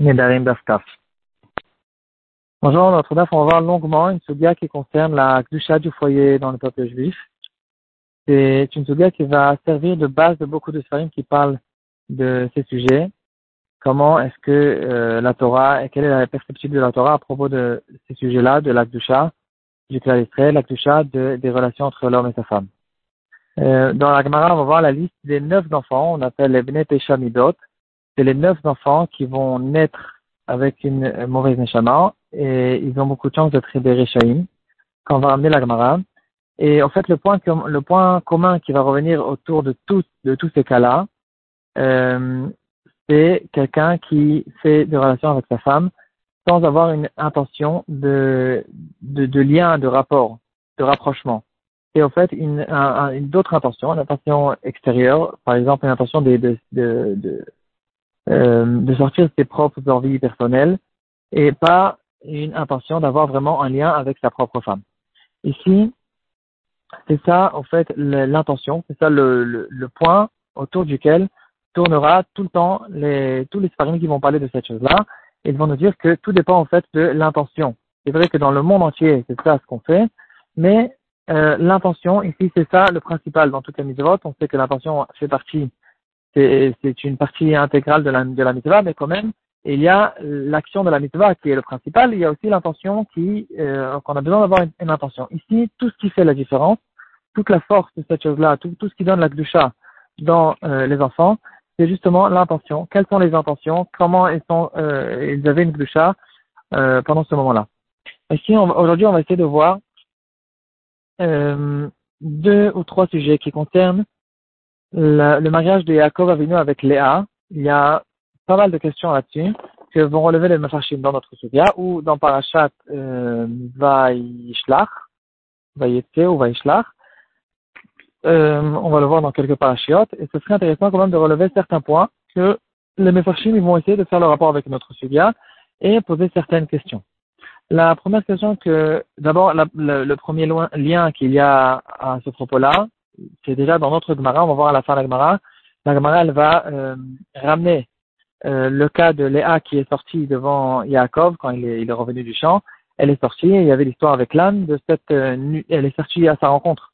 Nedarim Dafkaf. Bonjour, notre daf, on va voir longuement une sugia qui concerne la gdusha du foyer dans le peuple juif. C'est une sugia qui va servir de base de beaucoup de sfarim qui parlent de ces sujets. Comment est-ce que euh, la Torah, et quelle est la perspective de la Torah à propos de ces sujets-là, de la gdusha, du claristré, la gdusha, de, des relations entre l'homme et sa femme. Euh, dans la Gemara, on va voir la liste des neuf enfants, on appelle les Bnei Peshamidot, c'est les neuf enfants qui vont naître avec une mauvaise neshama et ils ont beaucoup de chance d'être des Réchaïm quand on va ramener la Gemara. Et en fait, le point, le point commun qui va revenir autour de, tous de tous ces cas-là, euh, c'est quelqu'un qui fait des relations avec sa femme sans avoir une intention de, de, de lien, de rapport, de rapprochement. Et en fait une, une d'autres intentions, une intention extérieure, par exemple une intention de euh, de sortir de ses propres envies personnelles et pas une intention d'avoir vraiment un lien avec sa propre femme. Ici, c'est ça, en fait, l'intention, c'est ça le, le, point autour duquel tournera tout le temps les, tous les sparring qui vont parler de cette chose-là. Ils vont nous dire que tout dépend en fait de l'intention. C'est vrai que dans le monde entier, c'est ça ce qu'on fait, mais euh, l'intention, ici, c'est ça le principal dans toutes les mitzvot. On sait que l'intention fait partie c'est une partie intégrale de la, de mitzvah, mais quand même, il y a l'action de la mitzvah qui est le principal, il y a aussi l'intention euh, qu'on a besoin d'avoir une, intention. Ici, tout ce qui fait la différence, toute la force de cette chose-là, tout, ce qui donne la gdusha dans euh, les enfants, c'est justement l'intention. Quelles sont les intentions? Comment ils, euh, avaient une gdusha euh, pendant ce moment-là? Ici, aujourd'hui, on va essayer de voir deux ou trois sujets qui concernent le mariage de Yaakov Avinu avec Léa, il y a pas mal de questions là-dessus que vont relever les Mefashim dans notre Sudia ou dans Parashat euh, Vaishlach, ou Vaishlach. Euh, on va le voir dans quelques parachiotes et ce serait intéressant quand même de relever certains points que les Mefashim ils vont essayer de faire le rapport avec notre Sudia et poser certaines questions. La première question que, d'abord, le, premier lien qu'il y a à ce propos-là, c'est déjà dans notre Gemara, on va voir à la fin de la Gemara. La Gemara, elle va euh, ramener euh, le cas de Léa qui est sortie devant Yaakov quand il est, revenu du champ. Elle est sortie, il y avait l'histoire avec l'âne de cette euh, elle est sortie à sa rencontre.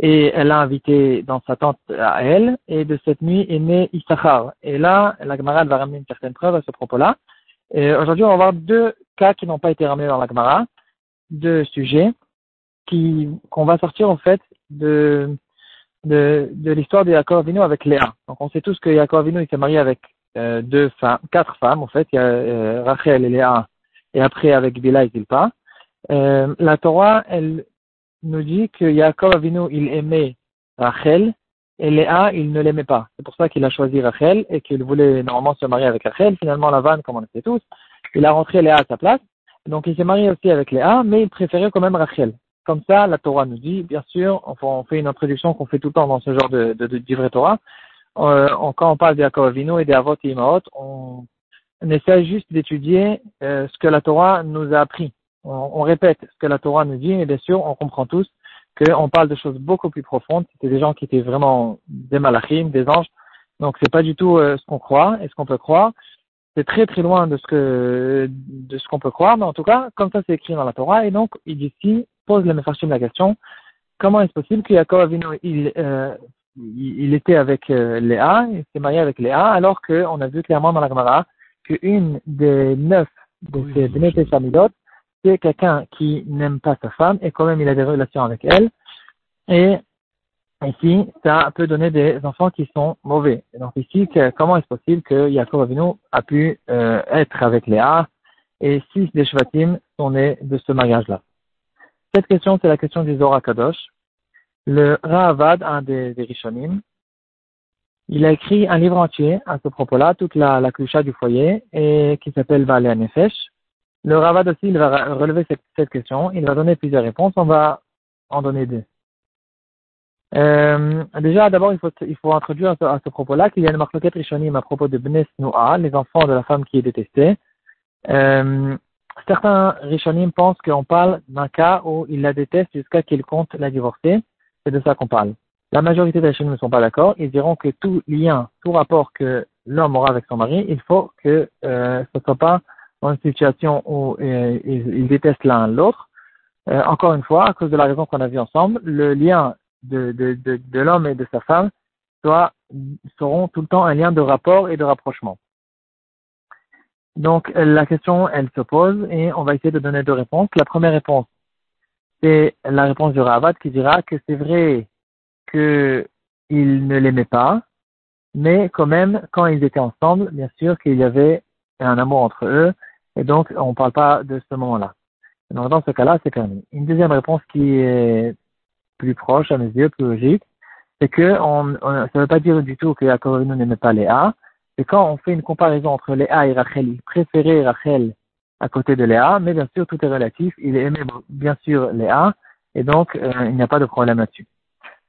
Et elle l'a invité dans sa tente à elle, et de cette nuit est né Issachar. Et là, la Gemara va ramener une certaine preuve à ce propos-là. Et aujourd'hui, on va voir deux cas qui n'ont pas été ramenés dans la Gemara, deux sujets qui qu'on va sortir en fait de de, de l'histoire de Yaakov Avinu avec Léa. Donc on sait tous que Yaakov Avinu il s'est marié avec euh, deux femmes, quatre femmes en fait, il y a euh, Rachel et Léa, et après avec Bila et Zilpa. Euh, la Torah, elle nous dit que Yaakov Avinu il aimait Rachel et Léa il ne l'aimait pas. C'est pour ça qu'il a choisi Rachel et qu'il voulait normalement se marier avec Rachel. Finalement la vanne, comme on le sait tous, il a rentré Léa à sa place. Donc il s'est marié aussi avec Léa, mais il préférait quand même Rachel. Comme ça, la Torah nous dit, bien sûr, on fait une introduction qu'on fait tout le temps dans ce genre de, de, de, Torah. Euh, quand on parle d'Yaakov Avinu et d'Avot et Imaot, on, on, essaie juste d'étudier euh, ce que la Torah nous a appris. On, on, répète ce que la Torah nous dit, mais bien sûr, on comprend tous qu'on parle de choses beaucoup plus profondes. C'était des gens qui étaient vraiment des malachim, des anges. Donc, c'est pas du tout euh, ce qu'on croit et ce qu'on peut croire. C'est très très loin de ce que de ce qu'on peut croire, mais en tout cas, comme ça c'est écrit dans la Torah, et donc il dit ici pose le Mefarshim la question, comment est-ce possible que Yaakov Avinu, il, euh, il était avec euh, Léa, il s'est marié avec Léa, alors qu'on a vu clairement dans la Gemara qu'une des neuf de ces Bnei Samidot, c'est quelqu'un qui n'aime pas sa femme et quand même il a des relations avec elle. Et ici, ça peut donner des enfants qui sont mauvais. Et donc ici, comment est-ce possible que Yaakov Avinu a pu euh, être avec Léa et six des Shvatim sont nés de ce mariage-là? Cette question, c'est la question du Zohar Kadosh. Le Ravad, un des, des Rishonim, il a écrit un livre entier à ce propos-là, toute la, la du foyer, et qui s'appelle Valé Nefesh. Le Ravad aussi, il va relever cette, question. Il va donner plusieurs réponses. On va en donner deux. Euh, déjà, d'abord, il faut, introduire à ce, propos-là qu'il y a une marloquette Rishonim à propos de Bnes Noah, les enfants de la femme qui est détestée. Euh, certains Rishonim pensent qu'on parle d'un cas où il la déteste jusqu'à qu'il compte la divorcer. C'est de ça qu'on parle. La majorité des Rishonim ne sont pas d'accord. Ils diront que tout lien, tout rapport que l'homme aura avec son mari, il faut que euh, ce ne soit pas dans une situation où euh, ils, détestent l'un l'autre. Euh, encore une fois, à cause de la raison qu'on a vue ensemble, le lien de, de, de, l'homme et de sa femme soit, seront tout le temps un lien de rapport et de rapprochement. Donc la question, elle se pose et on va essayer de donner deux réponses. La première réponse, c'est la réponse du Ravat qui dira que c'est vrai qu'il ne l'aimait pas, mais quand même, quand ils étaient ensemble, bien sûr qu'il y avait un amour entre eux, et donc on ne parle pas de ce moment-là. Donc dans ce cas-là, c'est permis. Une deuxième réponse qui est plus proche à mes yeux, plus logique, c'est que on, ça ne veut pas dire du tout que Yaakov n'aimait pas Léa, et quand on fait une comparaison entre Léa et Rachel, il préférait Rachel à côté de Léa, mais bien sûr tout est relatif, il aimait bien sûr Léa, et donc euh, il n'y a pas de problème là-dessus.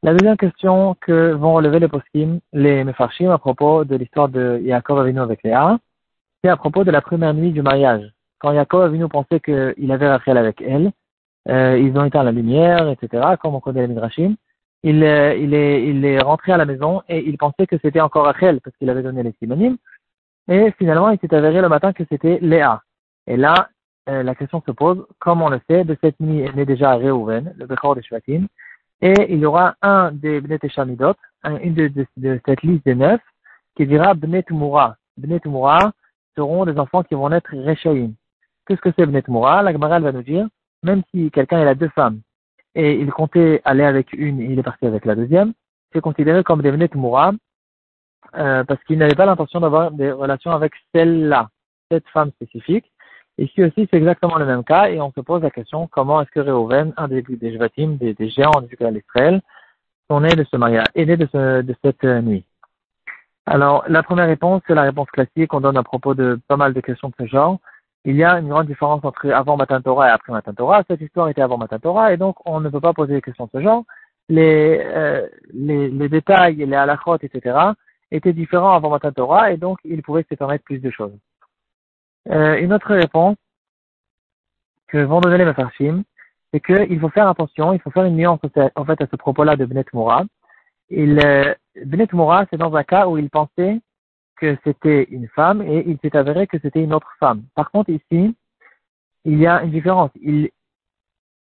La deuxième question que vont relever les poskim, les mefarshim à propos de l'histoire de Yaakov Avinu avec Léa, c'est à propos de la première nuit du mariage. Quand Yaakov Avinu pensait qu'il avait Rachel avec elle, euh, ils ont éteint la lumière, etc., comme on connaît les midrashim. Il, euh, il, est, il est rentré à la maison et il pensait que c'était encore Rachel parce qu'il avait donné les simonymes. Et finalement, il s'est avéré le matin que c'était Léa. Et là, euh, la question se pose, comme on le sait, de cette nuit est né déjà Reuven, le Bechor de Shvatim, et il y aura un des Bnet Eshamidot, une de, de, cette liste des neuf, qui dira Bnet Moura. Bnet Moura seront des enfants qui vont naître Rechaim. Qu'est-ce que c'est Bnet Moura La Gemara va nous dire, même si quelqu'un a deux femmes, et il comptait aller avec une et il est parti avec la deuxième, c'est considéré comme des Moura, euh, parce qu'il n'avait pas l'intention d'avoir des relations avec celle-là, cette femme spécifique. Ici aussi, c'est exactement le même cas, et on se pose la question, comment est-ce que Reuven, un des, des des, des géants du cas d'Israël, sont nés de ce mariage, est né de, ce, de cette nuit? Alors, la première réponse, c'est la réponse classique qu'on donne à propos de pas mal de questions de ce genre. Il y a une grande différence entre avant Matan Torah et après Matan Torah. Cette histoire était avant Matan Torah, et donc on ne peut pas poser des questions de ce genre. Les, euh, les, les détails, les halachot, etc., étaient différents avant Matan Torah, et donc il pouvait se permettre plus de choses. Euh, une autre réponse que vont donner les Mefarshim, c'est qu'il faut faire attention, il faut faire une nuance en fait à ce propos-là de Bnet Moura. Il, euh, Moura, c'est dans un cas où il pensait que c'était une femme et il s'est avéré que c'était une autre femme. Par contre, ici, il y a une différence. Il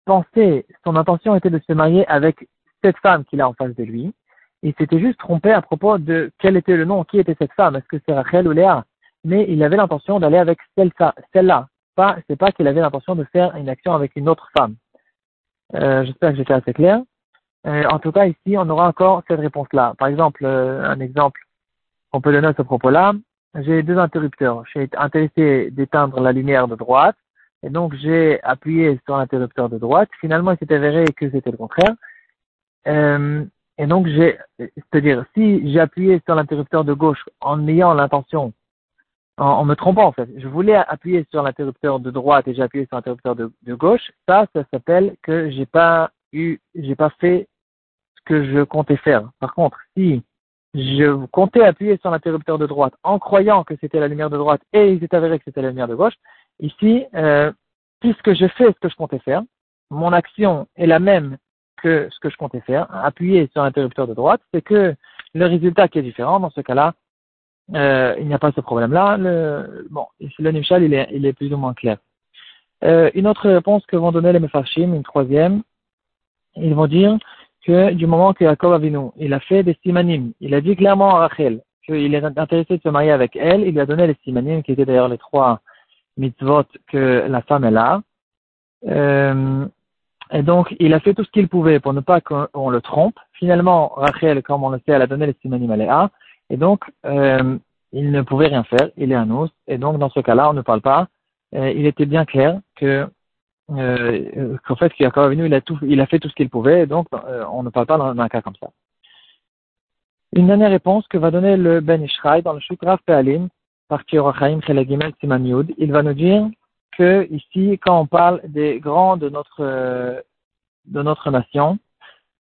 pensait, son intention était de se marier avec cette femme qu'il a en face de lui. Il s'était juste trompé à propos de quel était le nom, qui était cette femme. Est-ce que c'est Rachel ou Léa? Mais il avait l'intention d'aller avec celle-là. Celle pas, c'est pas qu'il avait l'intention de faire une action avec une autre femme. Euh, j'espère que j'étais assez clair. Euh, en tout cas, ici, on aura encore cette réponse-là. Par exemple, euh, un exemple qu'on peut donner à ce propos-là. J'ai deux interrupteurs. J'ai intéressé d'éteindre la lumière de droite, et donc j'ai appuyé sur l'interrupteur de droite. Finalement, il s'est avéré que c'était le contraire. et donc, j'ai, c'est-à-dire, si j'ai appuyé sur l'interrupteur de gauche en ayant l'intention en, me trompant en fait. Je voulais appuyer sur l'interrupteur de droite et j'ai appuyé sur l'interrupteur de, de, gauche. Ça, ça s'appelle que j'ai pas eu, j'ai pas fait ce que je comptais faire. Par contre, si je comptais appuyer sur l'interrupteur de droite en croyant que c'était la lumière de droite et il s'est avéré que c'était la lumière de gauche, ici, euh, puisque je fais ce que je comptais faire, mon action est la même que ce que je comptais faire, appuyer sur l'interrupteur de droite, c'est que le résultat qui est différent, dans ce cas-là, euh, il n'y a pas ce problème-là. Le, bon, ici le Nimshal, il est, il est plus ou moins clair. Euh, une autre réponse que vont donner les Mefarshim, une troisième, ils vont dire que du moment que Jacob Avinu, il a fait des simanim, il a dit clairement à Rachel qu'il est intéressé de se marier avec elle, il lui a donné les simanim, qui étaient d'ailleurs les trois mitzvot que la femme est là. Euh, et donc, il a fait tout ce qu'il pouvait pour ne pas qu'on le trompe. Finalement, Rachel, comme on le sait, elle a donné les simanim à Léa. Et donc, euh, il ne pouvait rien faire, il est un os, et donc dans ce cas-là, on ne parle pas. Euh, il était bien clair que euh, qu'en fait, Yaakov venu, il a tout, il a fait tout ce qu'il pouvait, donc euh, on ne parle pas dans, un cas comme ça. Une dernière réponse que va donner le Ben Ishraï dans le Shukraf Pe'alim, partie Orachaim Chelagimel Siman il va nous dire que ici, quand on parle des grands de notre de notre nation,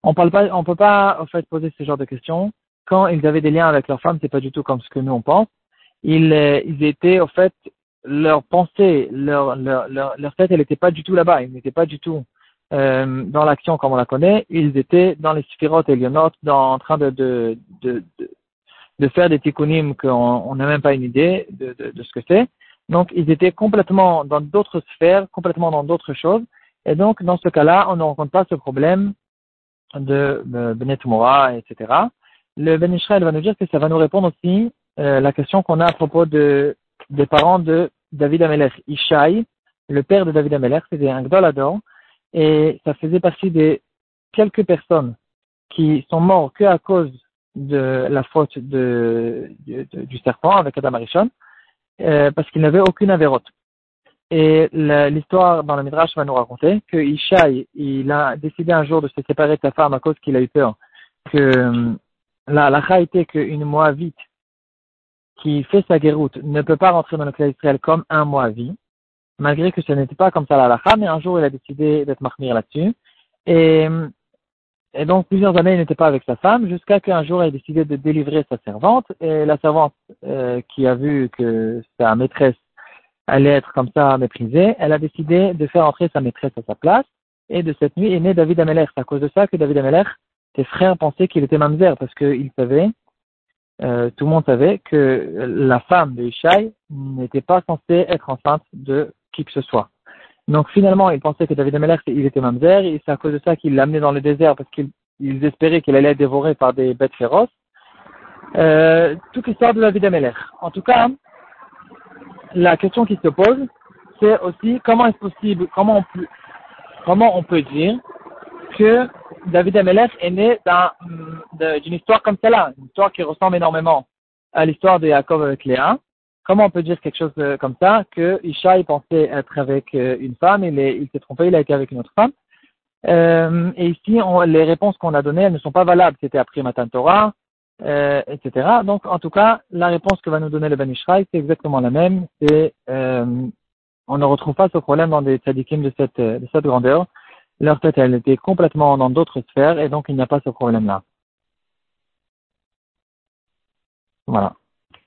on parle pas, on peut pas en fait poser ce genre de questions quand ils avaient des liens avec leurs femmes, c'est pas du tout comme ce que nous on pense. Ils, euh, ils étaient, au fait, leur pensée, leur, leur, leur, leur tête, elle n'était pas du tout là-bas. Ils n'étaient pas du tout euh, dans l'action comme on la connaît. Ils étaient dans les sphirotes et lionotes, dans, en train de, de, de, de faire des tikkunim qu'on n'a même pas une idée de, de, ce que c'est. Donc, ils étaient complètement dans d'autres sphères, complètement dans d'autres choses. Et donc, dans ce cas-là, on ne rencontre pas ce problème de Benet Mora, etc. Le Ben Israël va nous dire que ça va nous répondre aussi euh, la question qu'on a à propos de, des parents de David Amelech. Ishaï, le père de David Amelech, c'était un Gdolador, et ça faisait partie des quelques personnes qui sont morts que à cause de la faute de, du serpent avec Adam Arishon, euh, parce qu'il n'avait aucune avérote. Et l'histoire dans le Midrash va nous raconter que Ishaï, il a décidé un jour de se séparer de sa femme à cause qu'il a eu peur que euh, la halakha était qu'une Moabite qui fait sa guéroute ne peut pas rentrer dans le clan d'Israël comme un Moabite, malgré que ce n'était pas comme ça la halakha, mais un jour il a décidé d'être marmire là-dessus. Et et donc, plusieurs années, il n'était pas avec sa femme, jusqu'à qu'un jour, il a décidé de délivrer sa servante. Et la servante, euh, qui a vu que sa maîtresse allait être comme ça méprisée, elle a décidé de faire entrer sa maîtresse à sa place. Et de cette nuit est né David Ameler. C'est à cause de ça que David Ameler, ses frères pensaient qu'il était mamzer, parce qu'il savait, euh, tout le monde savait que la femme de Ishaï n'était pas censée être enceinte de qui que ce soit. Donc finalement, il pensait que David Amelech, il était mamzer, et c'est à cause de ça qu'il l'a amené dans le désert parce qu'ils espéraient qu'il allait être dévoré par des bêtes féroces. Euh, toute l'histoire de David Amelech. En tout cas, la question qui se pose, c'est aussi comment est-ce possible, comment on comment on peut dire que David Amelech est né d'une histoire comme celle-là, une histoire qui ressemble énormément à l'histoire de Jacob avec Léa. Comment on peut dire quelque chose comme ça que Ishaï pensait être avec euh, une femme, il, il s'est trompé, il a été avec une autre femme. Euh, et ici, les réponses qu'on a données, elles ne sont pas valables. C'était après Matan Torah, euh, etc. Donc, en tout cas, la réponse que va nous donner le Ben Ishraï, c'est exactement la même. C'est, euh, on ne retrouve pas ce problème dans des tzadikim de cette, de cette grandeur. Leur tête, elle était complètement dans d'autres sphères, et donc il n'y a pas ce problème-là. Voilà.